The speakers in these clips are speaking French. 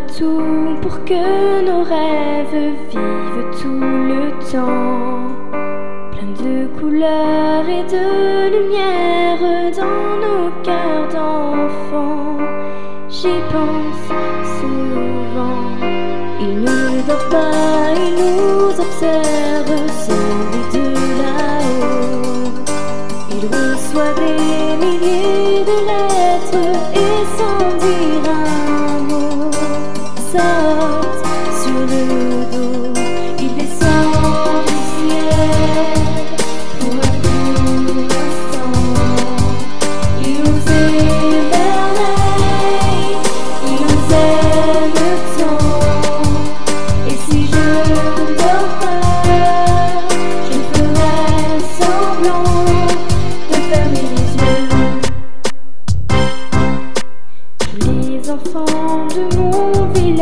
tout pour que nos rêves vivent tout le temps. Plein de couleurs et de lumière dans nos cœurs d'enfants. J'y pense souvent. Il ne dort pas, il nous observe sans but de là-haut. Il reçoit des milliers de lettres et sans love.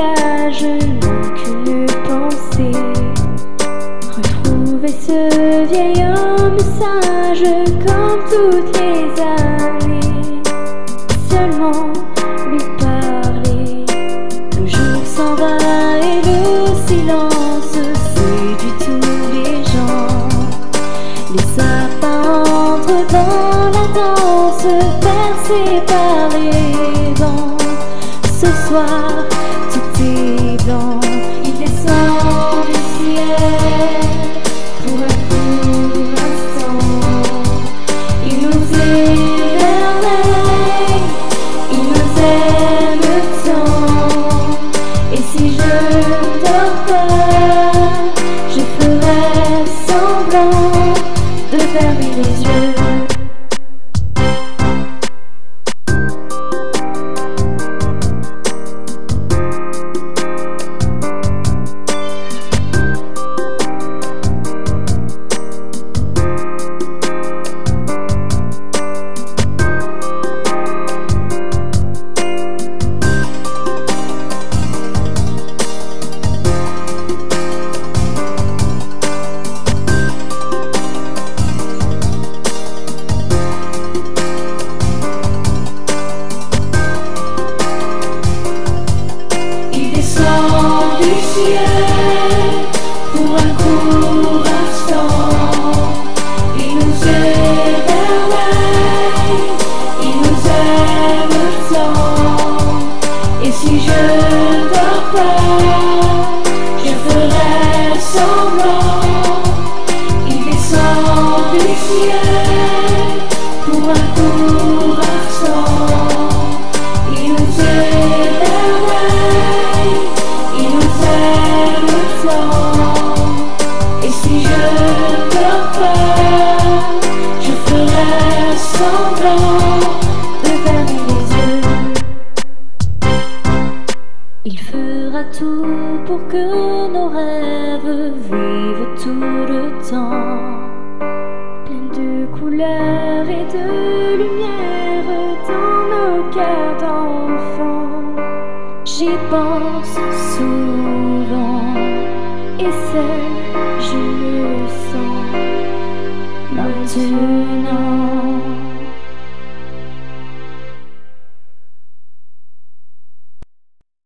Village n'ont qu'une pensée. Retrouver ce vieil homme sage comme toutes les années. Seulement lui parler. Le jour s'en va et le silence séduit tous les gens. Les sapins entrent dans la danse bercés par les vents. Ce soir, fermer les pour un court instant. Il nous émerveille, Il fera tout pour que nos rêves vivent tout le temps. Plein de couleurs et de lumière dans nos cœurs d'enfants. J'y pense souvent et seul je le sens maintenant.